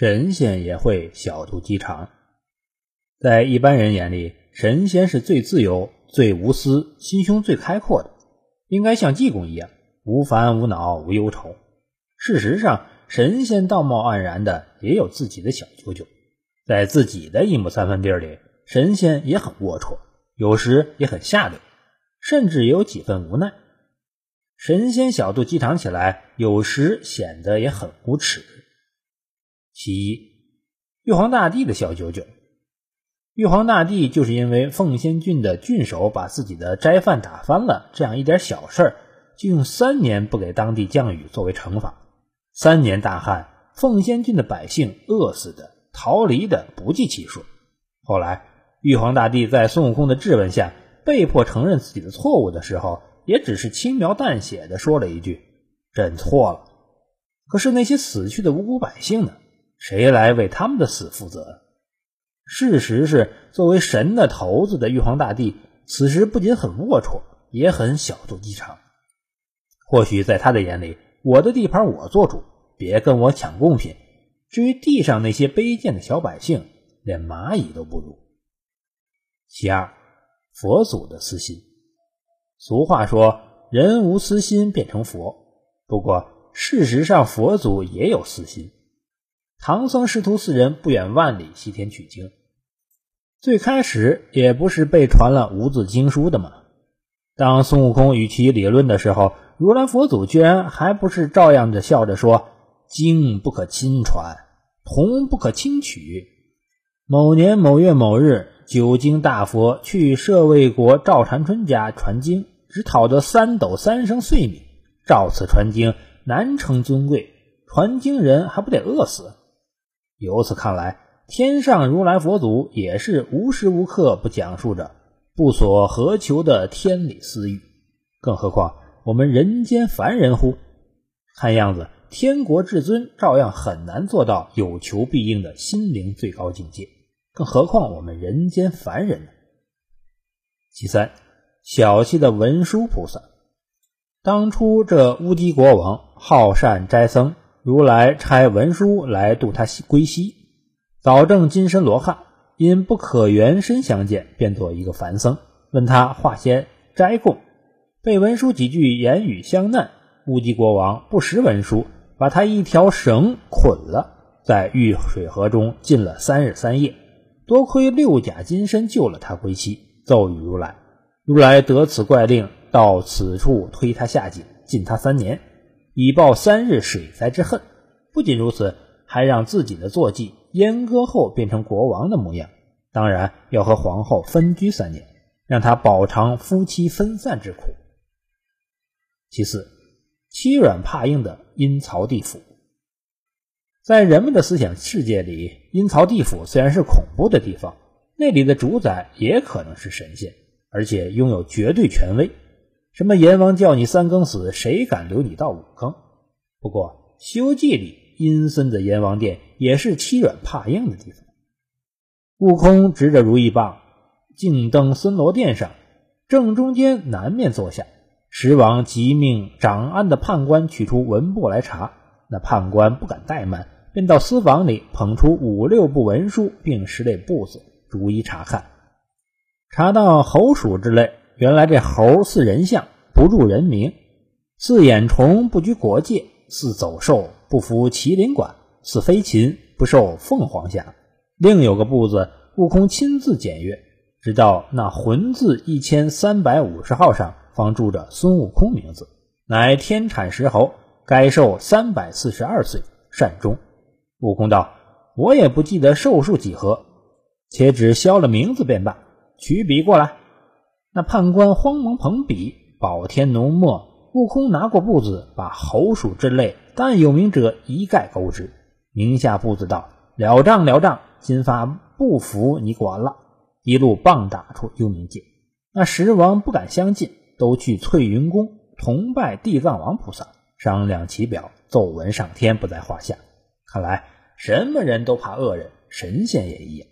神仙也会小肚鸡肠。在一般人眼里，神仙是最自由、最无私、心胸最开阔的，应该像济公一样无烦无恼无忧愁。事实上，神仙道貌岸然的也有自己的小九九，在自己的一亩三分地里，神仙也很龌龊，有时也很下流，甚至也有几分无奈。神仙小肚鸡肠起来，有时显得也很无耻。其一，玉皇大帝的小九九。玉皇大帝就是因为凤仙郡的郡守把自己的斋饭打翻了这样一点小事儿，就用三年不给当地降雨作为惩罚。三年大旱，凤仙郡的百姓饿死的、逃离的不计其数。后来，玉皇大帝在孙悟空的质问下，被迫承认自己的错误的时候，也只是轻描淡写的说了一句：“朕错了。”可是那些死去的无辜百姓呢？谁来为他们的死负责？事实是，作为神的头子的玉皇大帝，此时不仅很龌龊，也很小肚鸡肠。或许在他的眼里，我的地盘我做主，别跟我抢贡品。至于地上那些卑贱的小百姓，连蚂蚁都不如。其二，佛祖的私心。俗话说，人无私心变成佛。不过，事实上，佛祖也有私心。唐僧师徒四人不远万里西天取经。最开始也不是被传了无字经书的吗？当孙悟空与其理论的时候，如来佛祖居然还不是照样着笑着说：“经不可亲传，童不可轻取。”某年某月某日，九经大佛去舍卫国赵禅春家传经，只讨得三斗三升碎米，照此传经难成尊贵，传经人还不得饿死？由此看来。天上如来佛祖也是无时无刻不讲述着不所何求的天理私欲，更何况我们人间凡人乎？看样子天国至尊照样很难做到有求必应的心灵最高境界，更何况我们人间凡人呢？其三，小气的文殊菩萨，当初这乌鸡国王好善斋僧，如来差文殊来度他归西。早正金身罗汉，因不可原身相见，变作一个凡僧，问他化仙斋供，被文殊几句言语相难，乌鸡国王不识文殊，把他一条绳捆了，在玉水河中浸了三日三夜。多亏六甲金身救了他归西，奏与如来，如来得此怪令，到此处推他下井，禁他三年，以报三日水灾之恨。不仅如此，还让自己的坐骑。阉割后变成国王的模样，当然要和皇后分居三年，让他饱尝夫妻分散之苦。其次，欺软怕硬的阴曹地府，在人们的思想世界里，阴曹地府虽然是恐怖的地方，那里的主宰也可能是神仙，而且拥有绝对权威。什么阎王叫你三更死，谁敢留你到五更？不过《西游记》里。阴森的阎王殿也是欺软怕硬的地方。悟空执着如意棒，径登森罗殿上，正中间南面坐下。十王即命掌案的判官取出文簿来查。那判官不敢怠慢，便到私房里捧出五六部文书，并十类簿子，逐一查看。查到猴鼠之类，原来这猴似人相，不入人名；似眼虫，不拘国界；似走兽。不服麒麟管，似飞禽不受凤凰下。另有个步子，悟空亲自检阅，直到那魂字一千三百五十号上，方注着孙悟空名字，乃天产石猴，该寿三百四十二岁，善终。悟空道：“我也不记得寿数几何，且只消了名字便罢。取笔过来。”那判官慌忙捧笔，宝天浓墨。悟空拿过簿子，把猴鼠之类但有名者一概勾之，名下簿子道：“了账了账，金发不服你管了。”一路棒打出幽冥界。那十王不敢相近，都去翠云宫同拜地藏王菩萨，商量其表，奏文上天不在话下。看来什么人都怕恶人，神仙也一样。